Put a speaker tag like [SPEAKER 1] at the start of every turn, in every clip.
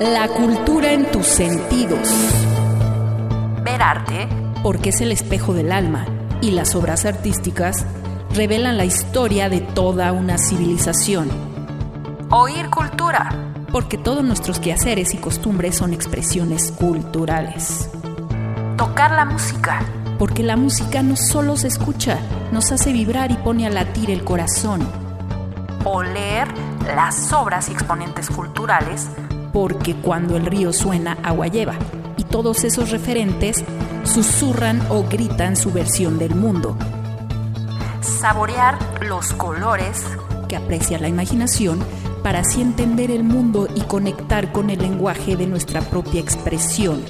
[SPEAKER 1] La cultura en tus sentidos.
[SPEAKER 2] Ver arte
[SPEAKER 1] Porque es el espejo del alma y las obras artísticas revelan la historia de toda una civilización.
[SPEAKER 2] Oír cultura.
[SPEAKER 1] Porque todos nuestros quehaceres y costumbres son expresiones culturales.
[SPEAKER 2] Tocar la música.
[SPEAKER 1] Porque la música no solo se escucha, nos hace vibrar y pone a latir el corazón.
[SPEAKER 2] Oler las obras y exponentes culturales.
[SPEAKER 1] Porque cuando el río suena, agua lleva. Y todos esos referentes susurran o gritan su versión del mundo.
[SPEAKER 2] Saborear los colores.
[SPEAKER 1] Que aprecia la imaginación para así entender el mundo y conectar con el lenguaje de nuestra propia expresión.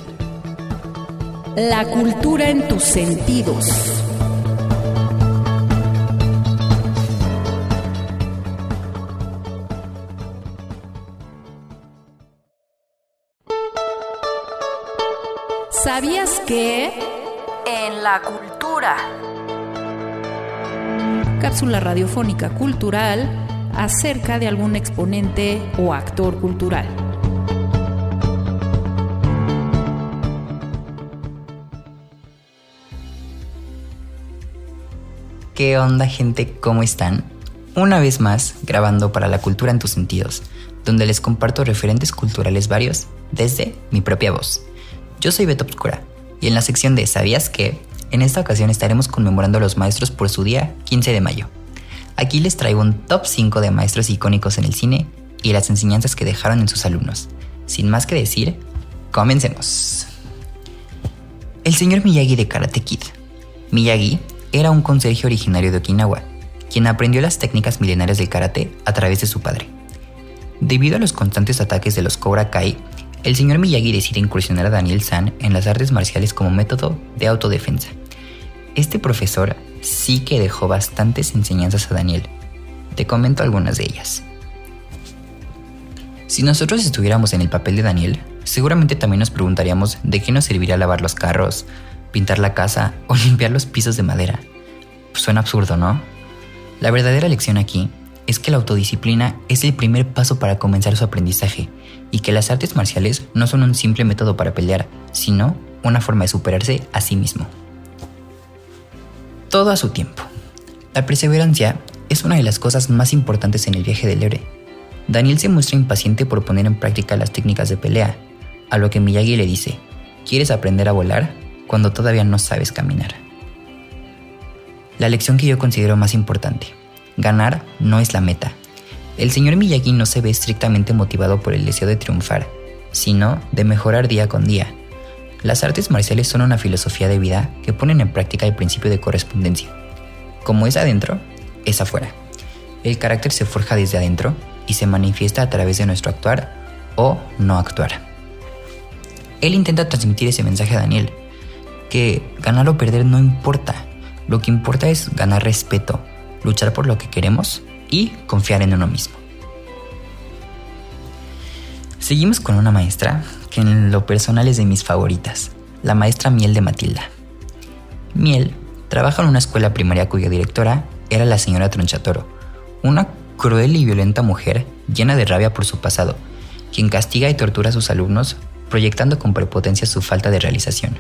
[SPEAKER 1] La cultura en tus sentidos. ¿Sabías que?
[SPEAKER 2] En la cultura.
[SPEAKER 1] Cápsula radiofónica cultural acerca de algún exponente o actor cultural.
[SPEAKER 3] ¿Qué onda gente? ¿Cómo están? Una vez más, grabando para la cultura en tus sentidos, donde les comparto referentes culturales varios desde mi propia voz. Yo soy Beto Obscura y en la sección de ¿Sabías qué? En esta ocasión estaremos conmemorando a los maestros por su día 15 de mayo. Aquí les traigo un top 5 de maestros icónicos en el cine y las enseñanzas que dejaron en sus alumnos. Sin más que decir, comencemos. El señor Miyagi de Karate Kid. Miyagi era un conserje originario de Okinawa, quien aprendió las técnicas milenarias del karate a través de su padre. Debido a los constantes ataques de los Cobra Kai, el señor Miyagi decide incursionar a Daniel San en las artes marciales como método de autodefensa. Este profesor sí que dejó bastantes enseñanzas a Daniel. Te comento algunas de ellas. Si nosotros estuviéramos en el papel de Daniel, seguramente también nos preguntaríamos de qué nos serviría lavar los carros, pintar la casa o limpiar los pisos de madera. Suena absurdo, ¿no? La verdadera lección aquí es que la autodisciplina es el primer paso para comenzar su aprendizaje y que las artes marciales no son un simple método para pelear, sino una forma de superarse a sí mismo. Todo a su tiempo. La perseverancia es una de las cosas más importantes en el viaje del héroe. Daniel se muestra impaciente por poner en práctica las técnicas de pelea, a lo que Miyagi le dice, ¿quieres aprender a volar cuando todavía no sabes caminar? La lección que yo considero más importante, ganar no es la meta. El señor Miyagi no se ve estrictamente motivado por el deseo de triunfar, sino de mejorar día con día. Las artes marciales son una filosofía de vida que ponen en práctica el principio de correspondencia. Como es adentro, es afuera. El carácter se forja desde adentro y se manifiesta a través de nuestro actuar o no actuar. Él intenta transmitir ese mensaje a Daniel, que ganar o perder no importa, lo que importa es ganar respeto, luchar por lo que queremos y confiar en uno mismo. Seguimos con una maestra que en lo personal es de mis favoritas, la maestra Miel de Matilda. Miel trabaja en una escuela primaria cuya directora era la señora Tronchatoro, una cruel y violenta mujer llena de rabia por su pasado, quien castiga y tortura a sus alumnos proyectando con prepotencia su falta de realización.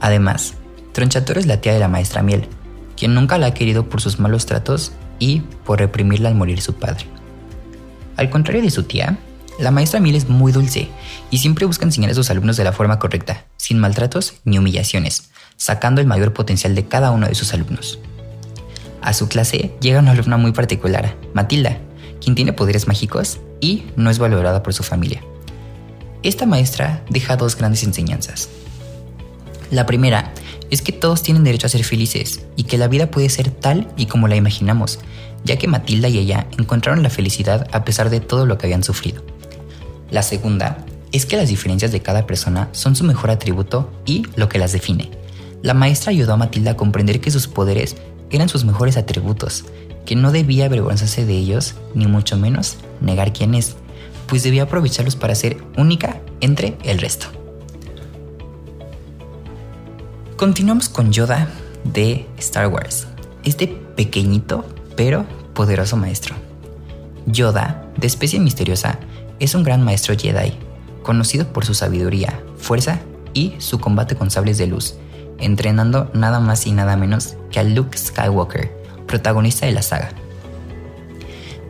[SPEAKER 3] Además, Tronchatoro es la tía de la maestra Miel, quien nunca la ha querido por sus malos tratos y por reprimirla al morir su padre. Al contrario de su tía, la maestra Miel es muy dulce y siempre busca enseñar a sus alumnos de la forma correcta, sin maltratos ni humillaciones, sacando el mayor potencial de cada uno de sus alumnos. A su clase llega una alumna muy particular, Matilda, quien tiene poderes mágicos y no es valorada por su familia. Esta maestra deja dos grandes enseñanzas. La primera es que todos tienen derecho a ser felices y que la vida puede ser tal y como la imaginamos, ya que Matilda y ella encontraron la felicidad a pesar de todo lo que habían sufrido. La segunda es que las diferencias de cada persona son su mejor atributo y lo que las define. La maestra ayudó a Matilda a comprender que sus poderes eran sus mejores atributos, que no debía avergonzarse de ellos, ni mucho menos negar quién es, pues debía aprovecharlos para ser única entre el resto. Continuamos con Yoda de Star Wars, este pequeñito pero poderoso maestro. Yoda, de especie misteriosa, es un gran maestro Jedi, conocido por su sabiduría, fuerza y su combate con sables de luz, entrenando nada más y nada menos que a Luke Skywalker, protagonista de la saga.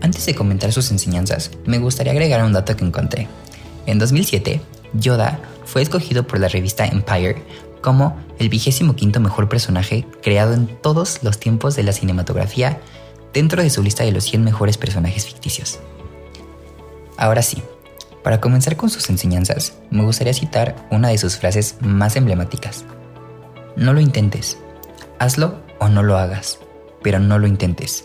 [SPEAKER 3] Antes de comentar sus enseñanzas, me gustaría agregar un dato que encontré. En 2007, Yoda fue escogido por la revista Empire como el vigésimo quinto mejor personaje creado en todos los tiempos de la cinematografía dentro de su lista de los 100 mejores personajes ficticios. Ahora sí, para comenzar con sus enseñanzas, me gustaría citar una de sus frases más emblemáticas. No lo intentes, hazlo o no lo hagas, pero no lo intentes.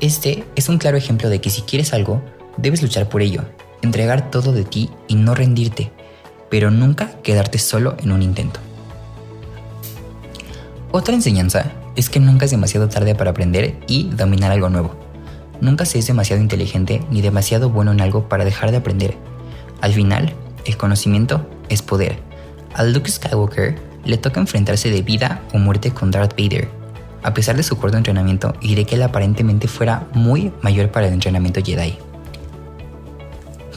[SPEAKER 3] Este es un claro ejemplo de que si quieres algo, debes luchar por ello, entregar todo de ti y no rendirte, pero nunca quedarte solo en un intento. Otra enseñanza es que nunca es demasiado tarde para aprender y dominar algo nuevo. Nunca se es demasiado inteligente ni demasiado bueno en algo para dejar de aprender. Al final, el conocimiento es poder. A Luke Skywalker le toca enfrentarse de vida o muerte con Darth Vader, a pesar de su corto entrenamiento y de que él aparentemente fuera muy mayor para el entrenamiento Jedi.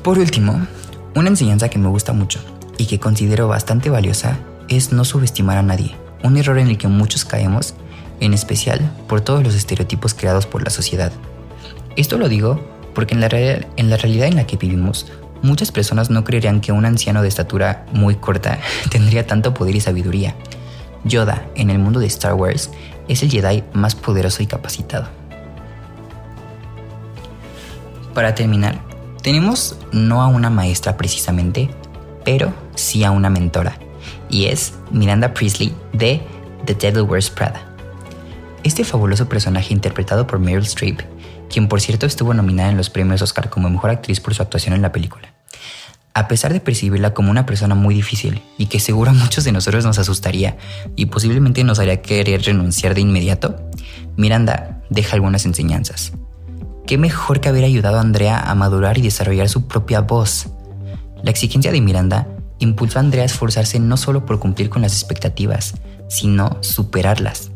[SPEAKER 3] Por último, una enseñanza que me gusta mucho y que considero bastante valiosa es no subestimar a nadie, un error en el que muchos caemos en especial por todos los estereotipos creados por la sociedad. Esto lo digo porque en la, realidad en la que vivimos, muchas personas no creerían que un anciano de estatura muy corta tendría tanto poder y sabiduría. Yoda, en el mundo de Star Wars, es el Jedi más poderoso y capacitado. Para terminar, tenemos no a una maestra precisamente, pero sí a una mentora, y es Miranda Priestley de The Devil Wears Prada. Este fabuloso personaje interpretado por Meryl Streep, quien por cierto estuvo nominada en los premios Oscar como mejor actriz por su actuación en la película. A pesar de percibirla como una persona muy difícil y que seguro a muchos de nosotros nos asustaría y posiblemente nos haría querer renunciar de inmediato, Miranda deja algunas enseñanzas. ¿Qué mejor que haber ayudado a Andrea a madurar y desarrollar su propia voz? La exigencia de Miranda impulsó a Andrea a esforzarse no solo por cumplir con las expectativas, sino superarlas.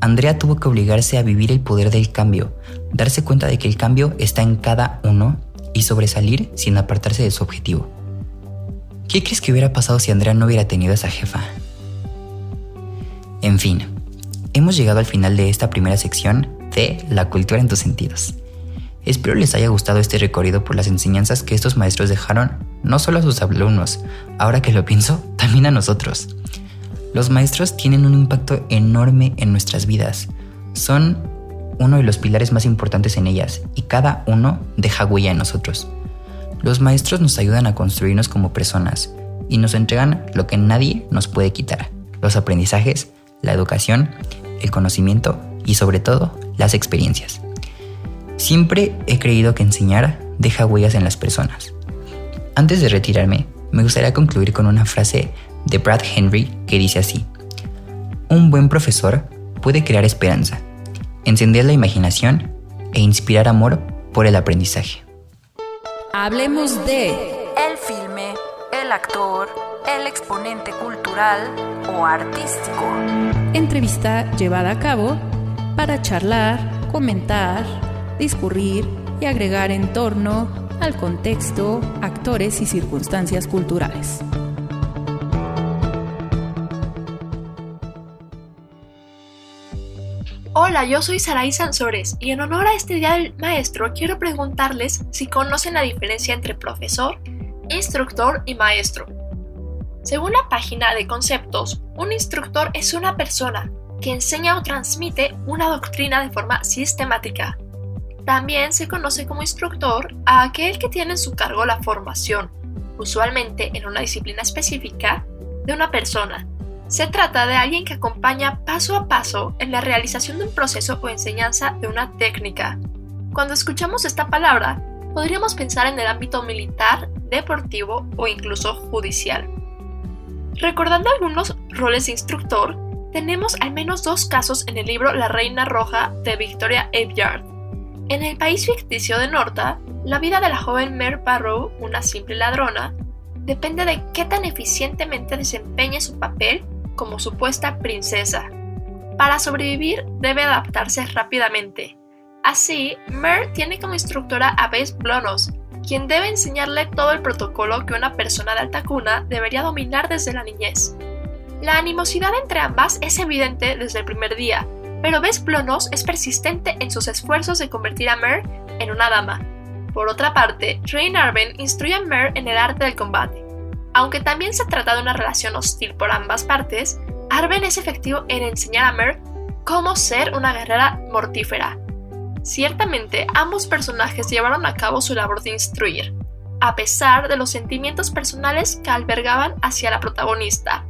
[SPEAKER 3] Andrea tuvo que obligarse a vivir el poder del cambio, darse cuenta de que el cambio está en cada uno y sobresalir sin apartarse de su objetivo. ¿Qué crees que hubiera pasado si Andrea no hubiera tenido esa jefa? En fin, hemos llegado al final de esta primera sección de La cultura en tus sentidos. Espero les haya gustado este recorrido por las enseñanzas que estos maestros dejaron no solo a sus alumnos, ahora que lo pienso, también a nosotros. Los maestros tienen un impacto enorme en nuestras vidas. Son uno de los pilares más importantes en ellas y cada uno deja huella en nosotros. Los maestros nos ayudan a construirnos como personas y nos entregan lo que nadie nos puede quitar, los aprendizajes, la educación, el conocimiento y sobre todo las experiencias. Siempre he creído que enseñar deja huellas en las personas. Antes de retirarme, me gustaría concluir con una frase de Brad Henry que dice así, un buen profesor puede crear esperanza, encender la imaginación e inspirar amor por el aprendizaje.
[SPEAKER 4] Hablemos de
[SPEAKER 2] El filme, el actor, el exponente cultural o artístico.
[SPEAKER 4] entrevista llevada a cabo para charlar, comentar, discurrir y agregar en torno al contexto, actores y circunstancias culturales.
[SPEAKER 5] Hola, yo soy Saraí Sansores y en honor a este Día del Maestro quiero preguntarles si conocen la diferencia entre profesor, instructor y maestro. Según la página de conceptos, un instructor es una persona que enseña o transmite una doctrina de forma sistemática. También se conoce como instructor a aquel que tiene en su cargo la formación, usualmente en una disciplina específica, de una persona. Se trata de alguien que acompaña paso a paso en la realización de un proceso o enseñanza de una técnica. Cuando escuchamos esta palabra, podríamos pensar en el ámbito militar, deportivo o incluso judicial. Recordando algunos roles de instructor, tenemos al menos dos casos en el libro La Reina Roja de Victoria Aveyard. En el país ficticio de Norta, la vida de la joven Mare Barrow, una simple ladrona, depende de qué tan eficientemente desempeñe su papel como supuesta princesa. Para sobrevivir debe adaptarse rápidamente. Así, Mare tiene como instructora a Bess Blonos, quien debe enseñarle todo el protocolo que una persona de alta cuna debería dominar desde la niñez. La animosidad entre ambas es evidente desde el primer día, pero Bess Plonos es persistente en sus esfuerzos de convertir a Mer en una dama. Por otra parte, Rain Arben instruye a Mer en el arte del combate. Aunque también se trata de una relación hostil por ambas partes, Arben es efectivo en enseñar a Mer cómo ser una guerrera mortífera. Ciertamente, ambos personajes llevaron a cabo su labor de instruir, a pesar de los sentimientos personales que albergaban hacia la protagonista.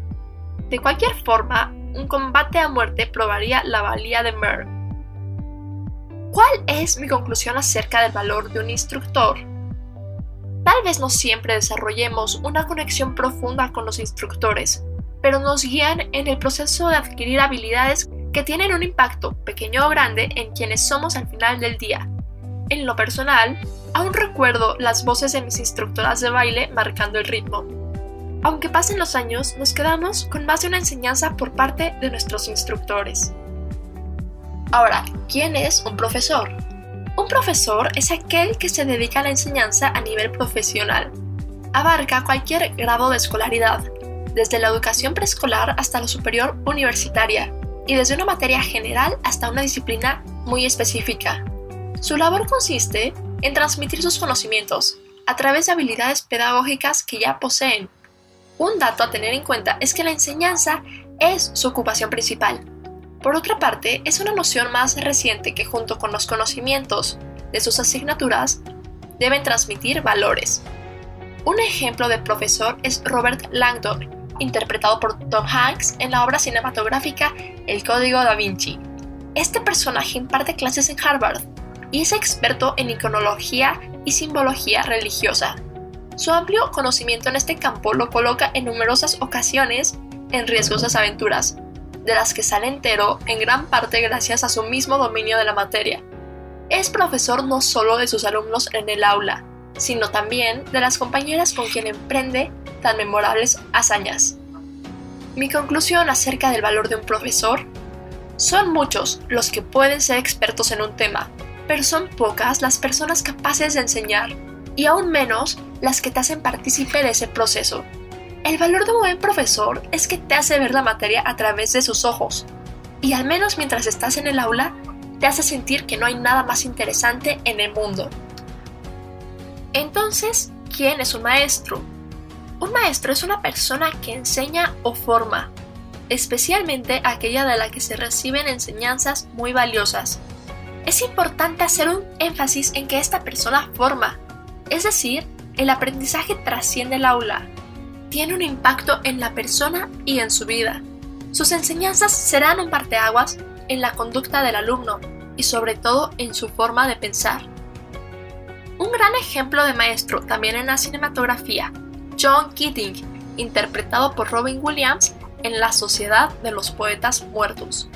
[SPEAKER 5] De cualquier forma, un combate a muerte probaría la valía de Mer. ¿Cuál es mi conclusión acerca del valor de un instructor? Tal vez no siempre desarrollemos una conexión profunda con los instructores, pero nos guían en el proceso de adquirir habilidades que tienen un impacto, pequeño o grande, en quienes somos al final del día. En lo personal, aún recuerdo las voces de mis instructoras de baile marcando el ritmo. Aunque pasen los años, nos quedamos con más de una enseñanza por parte de nuestros instructores. Ahora, ¿quién es un profesor? Un profesor es aquel que se dedica a la enseñanza a nivel profesional. Abarca cualquier grado de escolaridad, desde la educación preescolar hasta la superior universitaria, y desde una materia general hasta una disciplina muy específica. Su labor consiste en transmitir sus conocimientos a través de habilidades pedagógicas que ya poseen. Un dato a tener en cuenta es que la enseñanza es su ocupación principal. Por otra parte, es una noción más reciente que junto con los conocimientos de sus asignaturas deben transmitir valores. Un ejemplo de profesor es Robert Langdon, interpretado por Tom Hanks en la obra cinematográfica El Código da Vinci. Este personaje imparte clases en Harvard y es experto en iconología y simbología religiosa. Su amplio conocimiento en este campo lo coloca en numerosas ocasiones en riesgosas aventuras, de las que sale entero en gran parte gracias a su mismo dominio de la materia. Es profesor no solo de sus alumnos en el aula, sino también de las compañeras con quien emprende tan memorables hazañas. Mi conclusión acerca del valor de un profesor son muchos los que pueden ser expertos en un tema, pero son pocas las personas capaces de enseñar, y aún menos las que te hacen partícipe de ese proceso. El valor de un buen profesor es que te hace ver la materia a través de sus ojos, y al menos mientras estás en el aula, te hace sentir que no hay nada más interesante en el mundo. Entonces, ¿quién es un maestro? Un maestro es una persona que enseña o forma, especialmente aquella de la que se reciben enseñanzas muy valiosas. Es importante hacer un énfasis en que esta persona forma, es decir, el aprendizaje trasciende el aula, tiene un impacto en la persona y en su vida. Sus enseñanzas serán un parteaguas en la conducta del alumno y sobre todo en su forma de pensar. Un gran ejemplo de maestro también en la cinematografía John Keating, interpretado por Robin Williams en La Sociedad de los Poetas Muertos.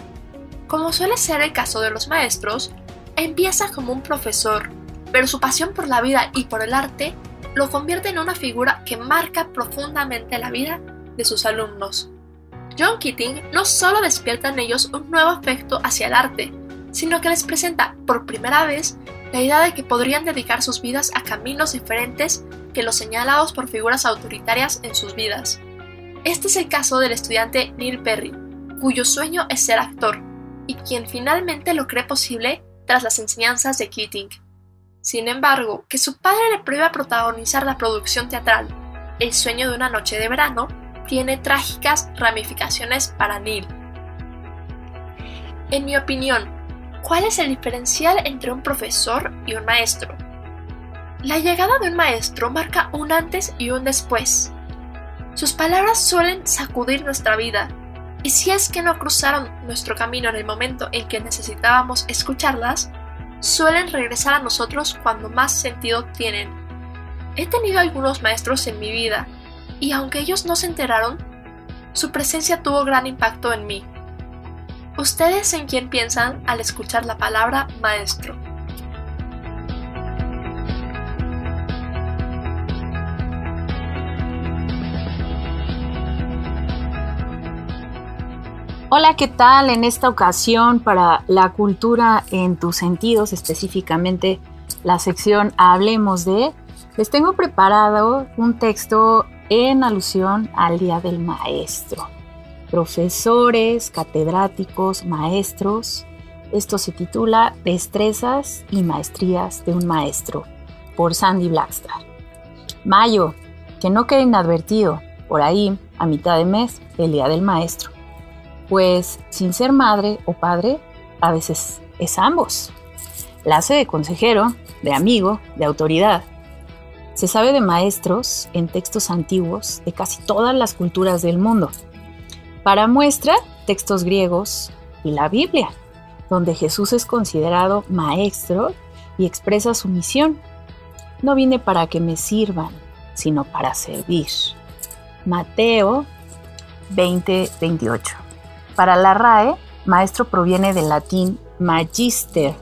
[SPEAKER 5] Como suele ser el caso de los maestros, empieza como un profesor, pero su pasión por la vida y por el arte lo convierte en una figura que marca profundamente la vida de sus alumnos. John Keating no solo despierta en ellos un nuevo afecto hacia el arte, sino que les presenta por primera vez la idea de que podrían dedicar sus vidas a caminos diferentes que los señalados por figuras autoritarias en sus vidas. Este es el caso del estudiante Neil Perry, cuyo sueño es ser actor, y quien finalmente lo cree posible tras las enseñanzas de Keating. Sin embargo, que su padre le prueba protagonizar la producción teatral El sueño de una noche de verano tiene trágicas ramificaciones para Neil. En mi opinión, ¿cuál es el diferencial entre un profesor y un maestro? La llegada de un maestro marca un antes y un después. Sus palabras suelen sacudir nuestra vida, y si es que no cruzaron nuestro camino en el momento en que necesitábamos escucharlas, suelen regresar a nosotros cuando más sentido tienen. He tenido algunos maestros en mi vida, y aunque ellos no se enteraron, su presencia tuvo gran impacto en mí. ¿Ustedes en quién piensan al escuchar la palabra maestro?
[SPEAKER 4] Hola, ¿qué tal? En esta ocasión para la cultura en tus sentidos, específicamente la sección Hablemos de,
[SPEAKER 1] Les tengo preparado un texto en alusión al Día del Maestro. Profesores, catedráticos, maestros. Esto se titula Destrezas y Maestrías de un Maestro por Sandy Blackstar. Mayo, que no quede inadvertido, por ahí, a mitad de mes, el Día del Maestro. Pues sin ser madre o padre, a veces es ambos. La hace de consejero, de amigo, de autoridad se sabe de maestros en textos antiguos de casi todas las culturas del mundo. Para muestra, textos griegos y la Biblia, donde Jesús es considerado maestro y expresa su misión. No vine para que me sirvan, sino para servir. Mateo 20:28. Para la RAE, maestro proviene del latín magister.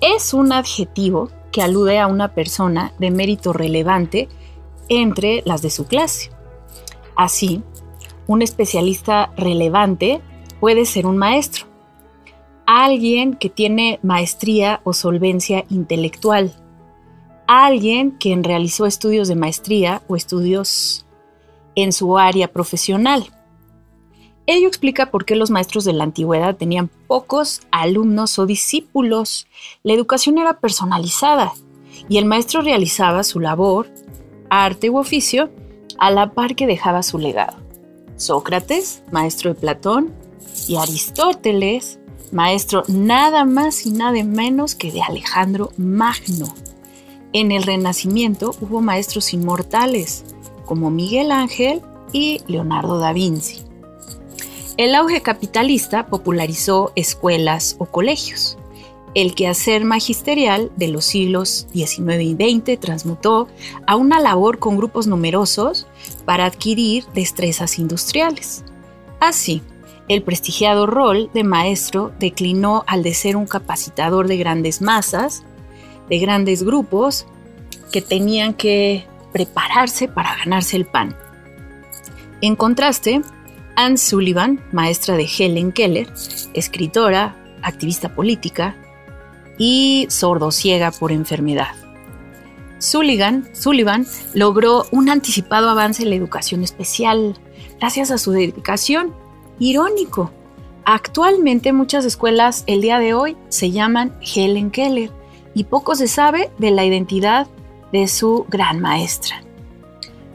[SPEAKER 1] Es un adjetivo que alude a una persona de mérito relevante entre las de su clase. Así, un especialista relevante puede ser un maestro, alguien que tiene maestría o solvencia intelectual, alguien quien realizó estudios de maestría o estudios en su área profesional. Ello explica por qué los maestros de la antigüedad tenían pocos alumnos o discípulos. La educación era personalizada y el maestro realizaba su labor, arte u oficio, a la par que dejaba su legado. Sócrates, maestro de Platón, y Aristóteles, maestro nada más y nada menos que de Alejandro Magno. En el Renacimiento hubo maestros inmortales como Miguel Ángel y Leonardo da Vinci. El auge capitalista popularizó escuelas o colegios. El quehacer magisterial de los siglos XIX y XX transmutó a una labor con grupos numerosos para adquirir destrezas industriales. Así, el prestigiado rol de maestro declinó al de ser un capacitador de grandes masas, de grandes grupos que tenían que prepararse para ganarse el pan. En contraste, Anne Sullivan, maestra de Helen Keller, escritora, activista política y sordociega por enfermedad. Sullivan, Sullivan logró un anticipado avance en la educación especial gracias a su dedicación. Irónico. Actualmente muchas escuelas el día de hoy se llaman Helen Keller y poco se sabe de la identidad de su gran maestra.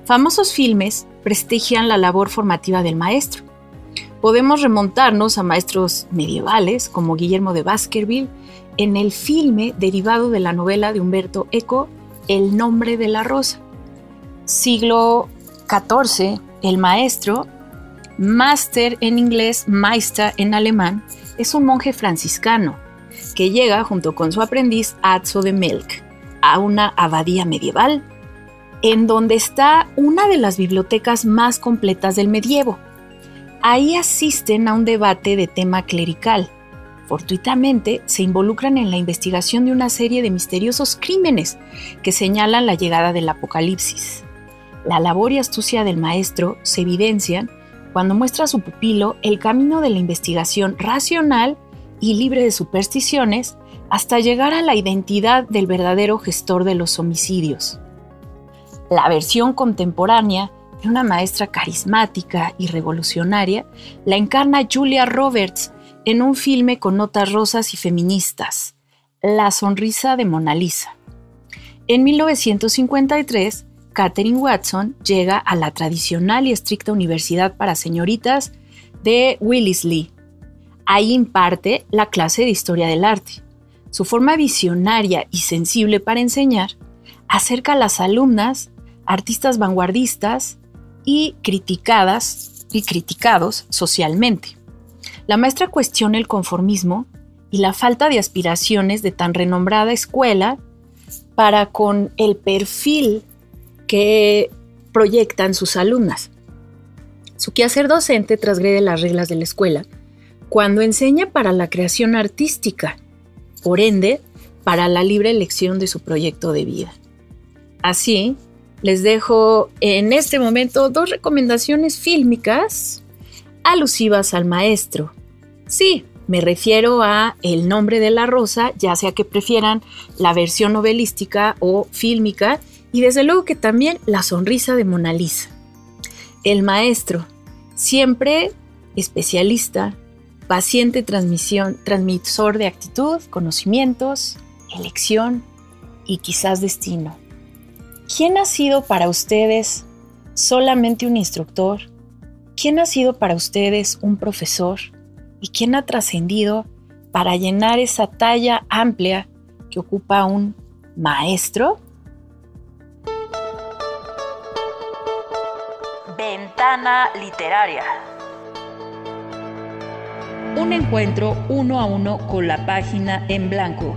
[SPEAKER 1] Famosos filmes prestigian la labor formativa del maestro. Podemos remontarnos a maestros medievales como Guillermo de Baskerville en el filme derivado de la novela de Humberto Eco, El nombre de la rosa. Siglo XIV, el maestro, máster en inglés, Meister en alemán, es un monje franciscano que llega junto con su aprendiz Atzo de Melk a una abadía medieval en donde está una de las bibliotecas más completas del medievo. Ahí asisten a un debate de tema clerical. Fortuitamente se involucran en la investigación de una serie de misteriosos crímenes que señalan la llegada del apocalipsis. La labor y astucia del maestro se evidencian cuando muestra a su pupilo el camino de la investigación racional y libre de supersticiones hasta llegar a la identidad del verdadero gestor de los homicidios la versión contemporánea de una maestra carismática y revolucionaria la encarna Julia Roberts en un filme con notas rosas y feministas, La sonrisa de Mona Lisa. En 1953, Katherine Watson llega a la tradicional y estricta Universidad para Señoritas de Wellesley. Ahí imparte la clase de Historia del Arte. Su forma visionaria y sensible para enseñar acerca a las alumnas artistas vanguardistas y criticadas y criticados socialmente. La maestra cuestiona el conformismo y la falta de aspiraciones de tan renombrada escuela para con el perfil que proyectan sus alumnas. Su quehacer docente transgrede las reglas de la escuela cuando enseña para la creación artística, por ende, para la libre elección de su proyecto de vida. Así, les dejo en este momento dos recomendaciones fílmicas alusivas al maestro. Sí, me refiero a El nombre de la rosa, ya sea que prefieran la versión novelística o fílmica, y desde luego que también la sonrisa de Mona Lisa. El maestro, siempre especialista, paciente transmisión, transmisor de actitud, conocimientos, elección y quizás destino. ¿Quién ha sido para ustedes solamente un instructor? ¿Quién ha sido para ustedes un profesor? ¿Y quién ha trascendido para llenar esa talla amplia que ocupa un maestro?
[SPEAKER 6] Ventana literaria.
[SPEAKER 1] Un encuentro uno a uno con la página en blanco.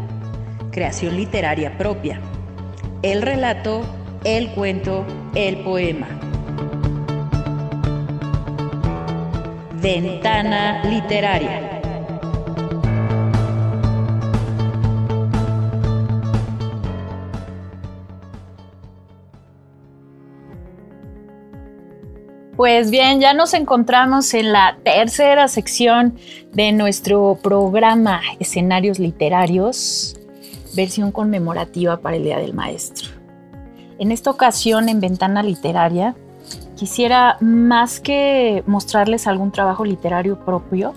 [SPEAKER 1] Creación literaria propia. El relato, el cuento, el poema. Ventana literaria. Pues bien, ya nos encontramos en la tercera sección de nuestro programa Escenarios Literarios, versión conmemorativa para el Día del Maestro. En esta ocasión, en Ventana Literaria, quisiera más que mostrarles algún trabajo literario propio,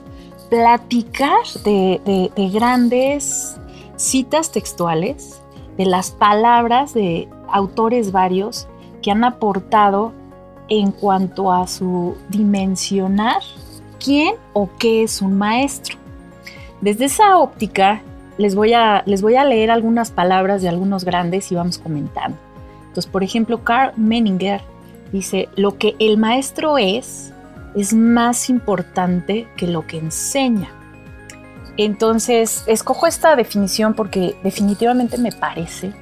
[SPEAKER 1] platicar de, grandes citas textuales, de las palabras de autores varios que han aportado en cuanto a su dimensionar quién o qué es un maestro. Desde esa óptica les voy a, les voy a leer algunas palabras de algunos grandes y vamos comentando. Entonces, por ejemplo, Carl Menninger dice, lo que el maestro es es más importante que lo que enseña. Entonces, escojo esta definición porque definitivamente me parece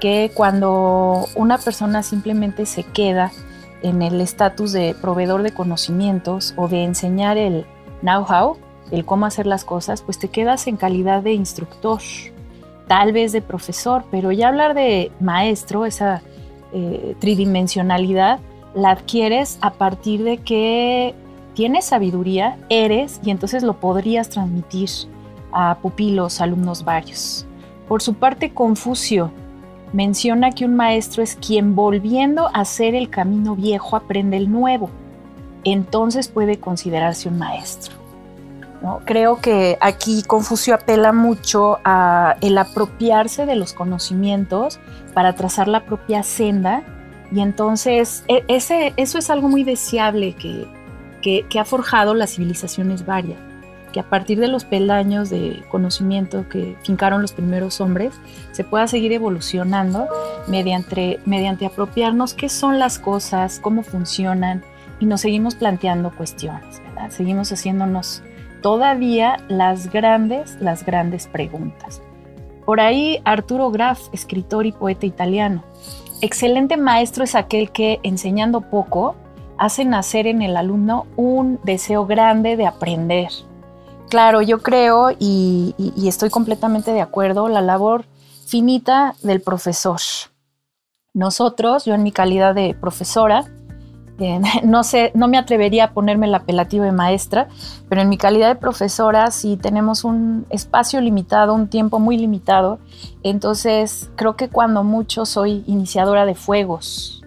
[SPEAKER 1] que cuando una persona simplemente se queda en el estatus de proveedor de conocimientos o de enseñar el know-how, el cómo hacer las cosas, pues te quedas en calidad de instructor, tal vez de profesor, pero ya hablar de maestro, esa eh, tridimensionalidad, la adquieres a partir de que tienes sabiduría, eres y entonces lo podrías transmitir a pupilos, alumnos varios. Por su parte, Confucio menciona que un maestro es quien volviendo a hacer el camino viejo aprende el nuevo. Entonces puede considerarse un maestro. Creo que aquí Confucio apela mucho a el apropiarse de los conocimientos para trazar la propia senda y entonces e, ese, eso es algo muy deseable que, que ha forjado las civilizaciones varias que a partir de los peldaños de conocimiento que fincaron los primeros hombres, se pueda seguir evolucionando mediante, mediante apropiarnos qué son las cosas, cómo funcionan y nos seguimos planteando cuestiones, ¿verdad? Seguimos haciéndonos todavía las grandes, las grandes preguntas. Por ahí Arturo Graf, escritor y poeta italiano. Excelente maestro es aquel que, enseñando poco, hace nacer en el alumno un deseo grande de aprender, Claro, yo creo y, estoy completamente de acuerdo, la labor finita del profesor. Nosotros, yo en mi calidad de profesora, eh, no sé, no me atrevería a ponerme el apelativo de maestra, pero en mi calidad de profesora, si tenemos un espacio limitado, un tiempo muy limitado, entonces creo que cuando mucho soy iniciadora de fuegos,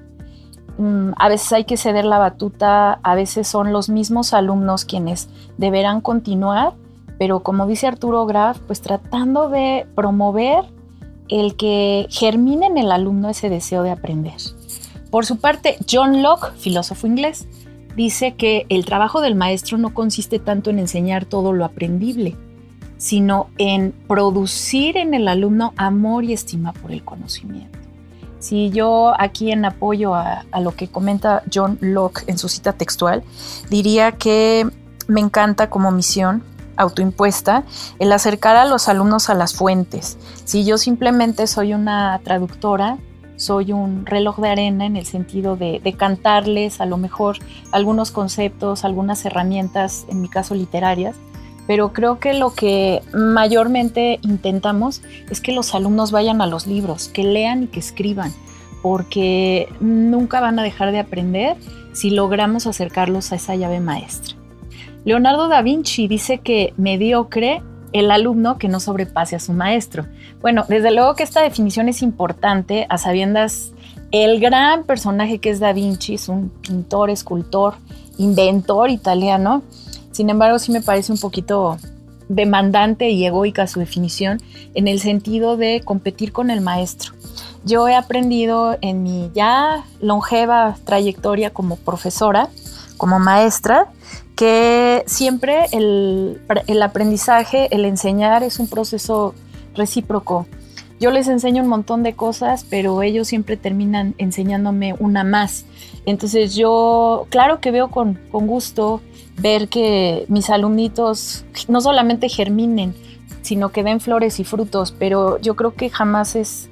[SPEAKER 1] Mm, a veces hay que ceder la batuta, a veces son los mismos alumnos quienes deberán continuar, pero como dice Arturo Graf, pues tratando de promover el que germine en el alumno ese deseo de aprender. Por su parte, John Locke, filósofo inglés, dice que el trabajo del maestro no consiste tanto en enseñar todo lo aprendible, sino en producir en el alumno amor y estima por el conocimiento. Si yo aquí en apoyo a, lo que comenta John Locke en su cita textual, diría que me encanta como misión autoimpuesta el acercar a los alumnos a las fuentes. Si yo simplemente soy una traductora, soy un reloj de arena en el sentido de, cantarles a lo mejor algunos conceptos, algunas herramientas, en mi caso literarias, pero creo que lo que mayormente intentamos es que los alumnos vayan a los libros, que lean y que escriban, porque nunca van a dejar de aprender si logramos acercarlos a esa llave maestra. Leonardo da Vinci dice que mediocre el alumno que no sobrepase a su maestro. Bueno, desde luego que esta definición es importante a sabiendas el gran personaje que es Da Vinci, es un pintor, escultor, inventor italiano. Sin embargo, sí me parece un poquito demandante y egoica su definición en el sentido de competir con el maestro. Yo he aprendido en mi ya longeva trayectoria como profesora, como maestra, que siempre el, aprendizaje, el enseñar es un proceso recíproco. Yo les enseño un montón de cosas, pero ellos siempre terminan enseñándome una más. Entonces yo, claro que veo con, con gusto ver que mis alumnitos no solamente germinen, sino que den flores y frutos, pero yo creo que jamás es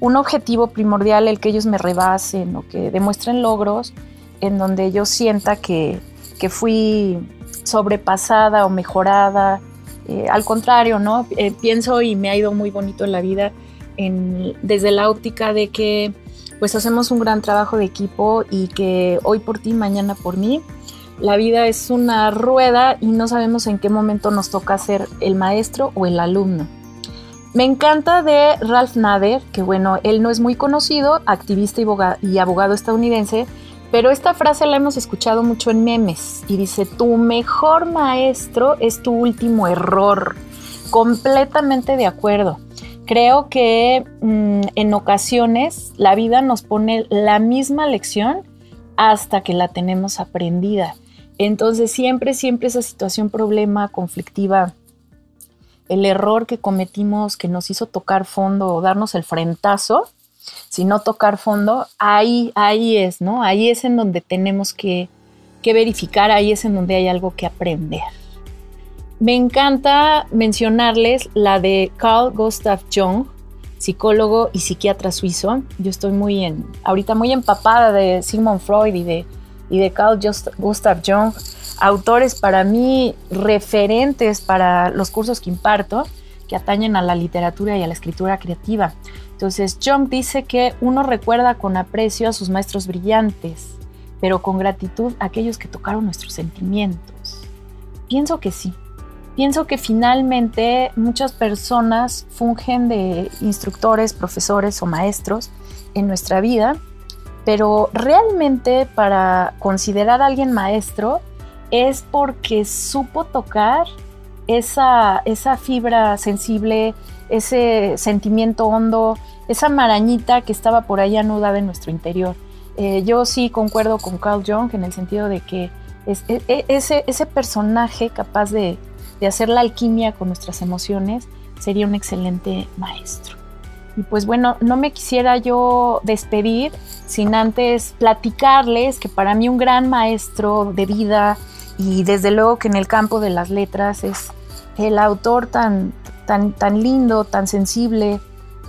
[SPEAKER 1] un objetivo primordial el que ellos me rebasen o que demuestren logros en donde yo sienta que, fui sobrepasada o mejorada. Eh, al contrario, ¿no? Eh, pienso y me ha ido muy bonito en la vida desde la óptica de que pues hacemos un gran trabajo de equipo y que hoy por ti, mañana por mí. La vida es una rueda y no sabemos en qué momento nos toca ser el maestro o el alumno. Me encanta de Ralph Nader, que bueno, él no es muy conocido, activista y abogado estadounidense, pero esta frase la hemos escuchado mucho en memes y dice, tu mejor maestro es tu último error. Completamente de acuerdo. Creo que mm, en ocasiones la vida nos pone la misma lección hasta que la tenemos aprendida. Entonces siempre, siempre esa situación, problema, conflictiva, el error que cometimos que nos hizo tocar fondo o darnos el frentazo, si no tocar fondo, ahí, ahí es, ¿no? Ahí es en donde tenemos que, que verificar, ahí es en donde hay algo que aprender. Me encanta mencionarles la de Carl Gustav Jung, psicólogo y psiquiatra suizo. Yo estoy muy en, ahorita muy empapada de Sigmund Freud y de, y de Carl Gustav Jung autores para mí referentes para los cursos que imparto, que atañen a la literatura y a la escritura creativa. Entonces, Jung dice que uno recuerda con aprecio a sus maestros brillantes, pero con gratitud a aquellos que tocaron nuestros sentimientos. Pienso que sí. Pienso que finalmente muchas personas fungen de instructores, profesores o maestros en nuestra vida, pero realmente para considerar a alguien maestro es porque supo tocar esa, esa fibra sensible, ese sentimiento hondo, esa marañita que estaba por ahí anudada en nuestro interior. Eh, yo sí concuerdo con Carl Jung en el sentido de que e, e, ese, ese personaje capaz de, de hacer la alquimia con nuestras emociones sería un excelente maestro. Y pues bueno, no me quisiera yo despedir sin antes platicarles que para mí un gran maestro de vida, y desde luego que en el campo de las letras es el autor tan, tan, tan lindo, tan sensible,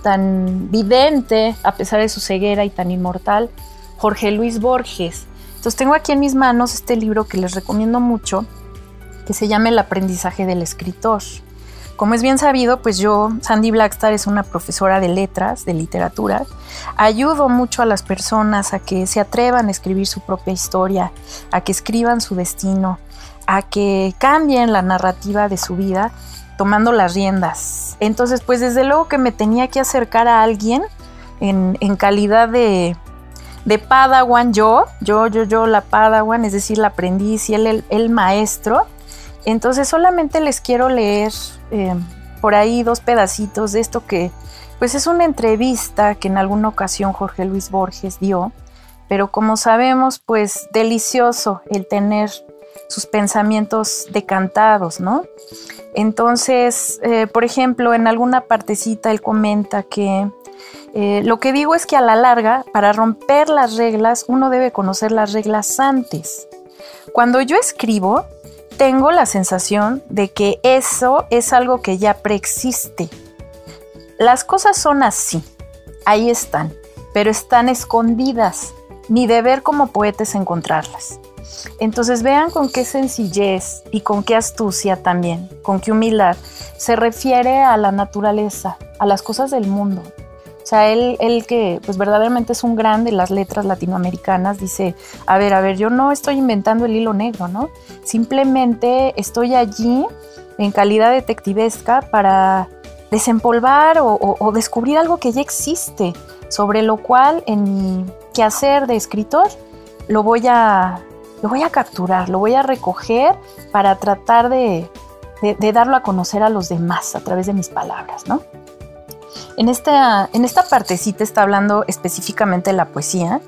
[SPEAKER 1] tan vidente, a pesar de su ceguera y tan inmortal, Jorge Luis Borges. Entonces tengo aquí en mis manos este libro que les recomiendo mucho, que se llama El aprendizaje del escritor. Como es bien sabido, pues yo, Sandy Blackstar, es una profesora de letras, de literatura. Ayudo mucho a las personas a que se atrevan a escribir su propia historia, a que escriban su destino, a que cambien la narrativa de su vida tomando las riendas. Entonces, pues desde luego que me tenía que acercar a alguien en, calidad de, de Padawan, yo, yo, yo, yo, la Padawan, es decir, la aprendiz y él, el maestro entonces solamente les quiero leer eh, por ahí dos pedacitos de esto que pues es una entrevista que en alguna ocasión Jorge Luis Borges dio, pero como sabemos pues delicioso el tener sus pensamientos decantados, ¿no? Entonces, eh, por ejemplo, en alguna partecita él comenta que eh, lo que digo es que a la larga, para romper las reglas, uno debe conocer las reglas antes. Cuando yo escribo, tengo la sensación de que eso es algo que ya preexiste. Las cosas son así, ahí están, pero están escondidas. Mi deber como poeta es encontrarlas. Entonces vean con qué sencillez y con qué astucia también, con qué humildad se refiere a la naturaleza, a las cosas del mundo, o sea, él, él que pues verdaderamente es un gran de las letras latinoamericanas, dice, a ver, a ver, yo no estoy inventando el hilo negro, ¿no? Simplemente estoy allí en calidad detectivesca para desempolvar o, descubrir algo que ya existe, sobre lo cual en mi quehacer de escritor lo voy a, lo voy a capturar, lo voy a recoger para tratar de, de, darlo a conocer a los demás a través de mis palabras, ¿no? En esta, en esta partecita está hablando específicamente de la poesía,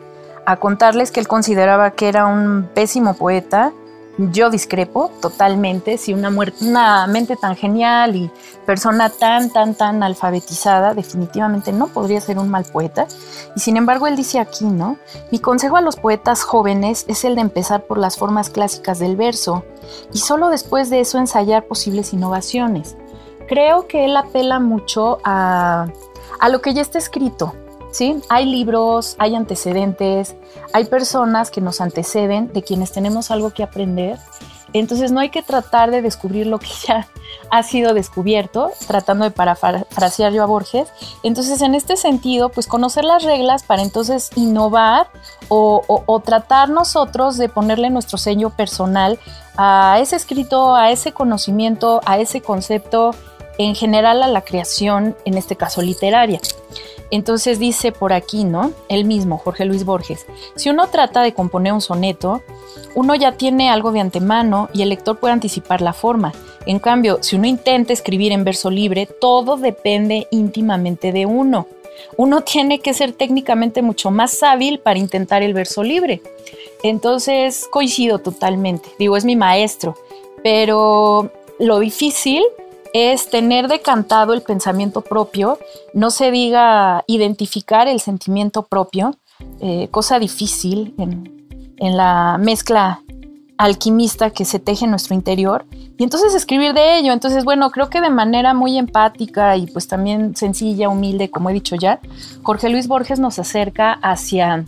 [SPEAKER 1] a contarles que él consideraba que era un pésimo poeta, yo discrepo totalmente, si una, una mente tan genial y persona tan, tan, tan alfabetizada definitivamente no podría ser un mal poeta. Y sin embargo él dice aquí, ¿no? Mi consejo a los poetas jóvenes es el de empezar por las formas clásicas del verso y solo después de eso ensayar posibles innovaciones. Creo que él apela mucho a, a lo que ya está escrito, ¿sí? Hay libros, hay antecedentes, hay personas que nos anteceden, de quienes tenemos algo que aprender. Entonces no hay que tratar de descubrir lo que ya ha sido descubierto, tratando de parafrasear yo a Borges. Entonces en este sentido, pues conocer las reglas para entonces innovar o, o tratar nosotros de ponerle nuestro sello personal a ese escrito, a ese conocimiento, a ese concepto, en general a la creación, en este caso literaria. Entonces dice por aquí, ¿no? Él mismo, Jorge Luis Borges, si uno trata de componer un soneto, uno ya tiene algo de antemano y el lector puede anticipar la forma. En cambio, si uno intenta escribir en verso libre, todo depende íntimamente de uno. Uno tiene que ser técnicamente mucho más hábil para intentar el verso libre. Entonces, coincido totalmente. Digo, es mi maestro, pero lo difícil es tener decantado el pensamiento propio, no se diga identificar el sentimiento propio, eh, cosa difícil en, la mezcla alquimista que se teje en nuestro interior y entonces escribir de ello. Entonces, bueno, creo que de manera muy empática y pues también sencilla, humilde, como he dicho ya, Jorge Luis Borges nos acerca hacia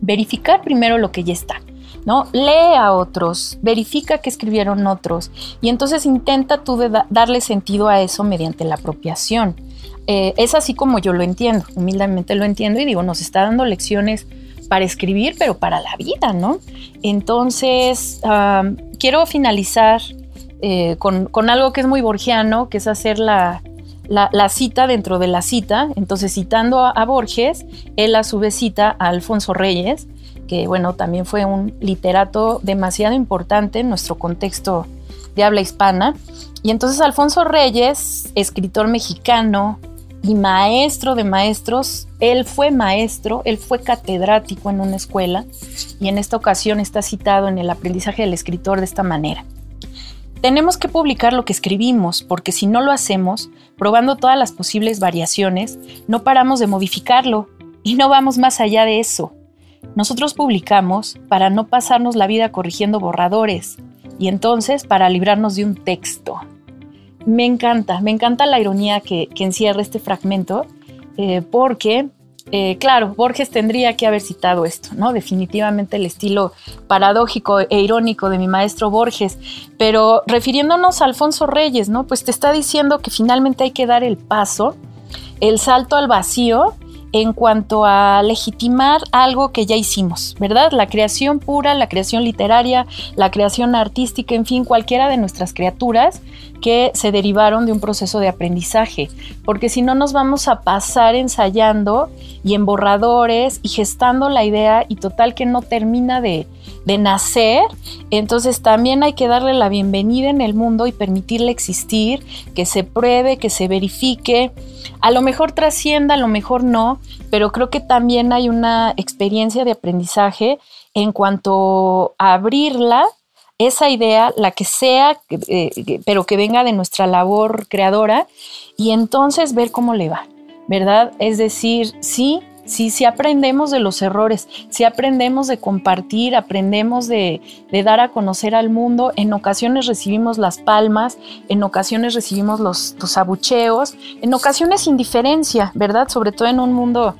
[SPEAKER 1] verificar primero lo que ya está. ¿No? Lee a otros, verifica que escribieron otros y entonces intenta tú darle sentido a eso mediante la apropiación. Eh, es así como yo lo entiendo, humildemente lo entiendo y digo, nos está dando lecciones para escribir, pero para la vida, ¿no? Entonces, quiero finalizar eh, con, algo que es muy borgiano, que es hacer la, cita dentro de la cita. Entonces, citando a, a, Borges, él a su vez cita a Alfonso Reyes, que bueno, también fue un literato demasiado importante en nuestro contexto de habla hispana. Y entonces Alfonso Reyes, escritor mexicano y maestro de maestros, él fue maestro, él fue catedrático en una escuela y en esta ocasión está citado en el aprendizaje del escritor de esta manera. Tenemos que publicar lo que escribimos, porque si no lo hacemos, probando todas las posibles variaciones, no paramos de modificarlo y no vamos más allá de eso. Nosotros publicamos para no pasarnos la vida corrigiendo borradores y entonces para librarnos de un texto. Me encanta, me encanta la ironía que, encierra este fragmento eh, porque, eh, claro, Borges tendría que haber citado esto, ¿no? Definitivamente el estilo paradójico e irónico de mi maestro Borges, pero refiriéndonos a Alfonso Reyes, ¿no? Pues te está diciendo que finalmente hay que dar el paso, el salto al vacío en cuanto a legitimar algo que ya hicimos, ¿verdad? La creación pura, la creación literaria, la creación artística, en fin, cualquiera de nuestras criaturas que se derivaron de un proceso de aprendizaje, porque si no nos vamos a pasar ensayando y en borradores y gestando la idea y total que no termina de, de nacer, entonces también hay que darle la bienvenida en el mundo y permitirle existir, que se pruebe, que se verifique, a lo mejor trascienda, a lo mejor no, pero creo que también hay una experiencia de aprendizaje en cuanto a abrirla esa idea, la que sea, eh, pero que venga de nuestra labor creadora, y entonces ver cómo le va, ¿verdad? Es decir, sí, sí, sí aprendemos de los errores, sí aprendemos de compartir, aprendemos de, dar a conocer al mundo, en ocasiones recibimos las palmas, en ocasiones recibimos los, los abucheos, en ocasiones indiferencia, ¿verdad? Sobre todo en un mundo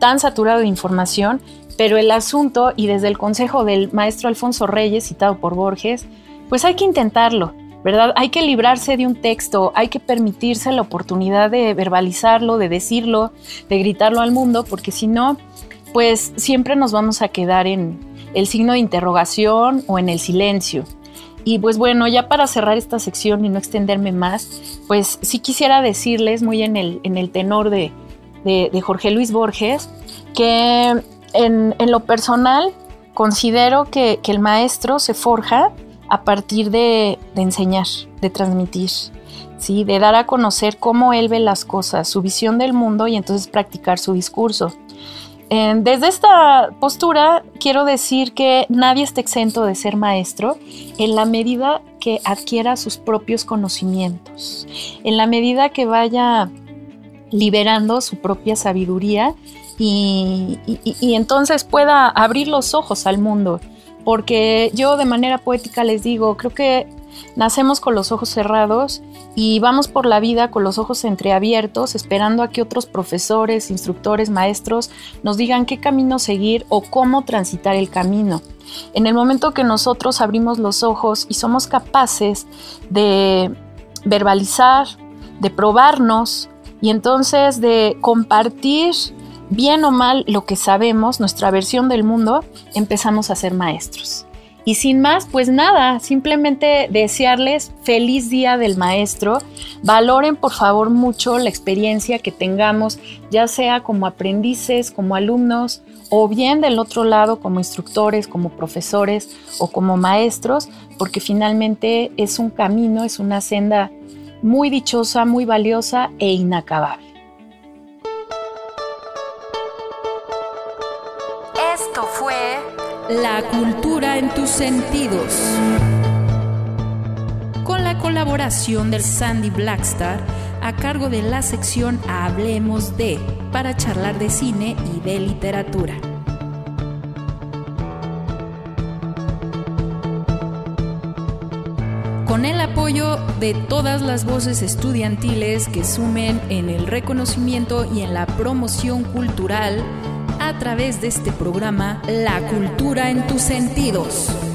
[SPEAKER 1] tan saturado de información, pero el asunto, y desde el consejo del maestro Alfonso Reyes, citado por Borges, pues hay que intentarlo, ¿verdad? Hay que librarse de un texto, hay que permitirse la oportunidad de verbalizarlo, de decirlo, de gritarlo al mundo, porque si no, pues siempre nos vamos a quedar en el signo de interrogación o en el silencio. Y pues bueno, ya para cerrar esta sección y no extenderme más, pues sí quisiera decirles muy en el, en el tenor de, de, Jorge Luis Borges, que en, lo personal considero que, el maestro se forja a partir de, enseñar, de transmitir, ¿sí? de dar a conocer cómo él ve las cosas, su visión del mundo y entonces practicar su discurso. Desde esta postura quiero decir que nadie está exento de ser maestro en la medida que adquiera sus propios conocimientos, en la medida que vaya liberando su propia sabiduría y, entonces pueda abrir los ojos al mundo. Porque yo de manera poética les digo, creo que nacemos con los ojos cerrados y vamos por la vida con los ojos entreabiertos, esperando a que otros profesores, instructores, maestros nos digan qué camino seguir o cómo transitar el camino. En el momento que nosotros abrimos los ojos y somos capaces de verbalizar, de probarnos y entonces de compartir bien o mal lo que sabemos, nuestra versión del mundo, empezamos a ser maestros. Y sin más, pues nada, simplemente desearles feliz día del maestro. Valoren por favor mucho la experiencia que tengamos, ya sea como aprendices, como alumnos, o bien del otro lado como instructores, como profesores o como maestros, porque finalmente es un camino, es una senda muy dichosa, muy valiosa e inacabable.
[SPEAKER 4] La cultura en tus sentidos. Con la colaboración del Sandy Blackstar a cargo de la sección Hablemos de para charlar de cine y de literatura. Con el apoyo de todas las voces estudiantiles que sumen en el reconocimiento y en la promoción cultural, a través de este programa La cultura en tus sentidos.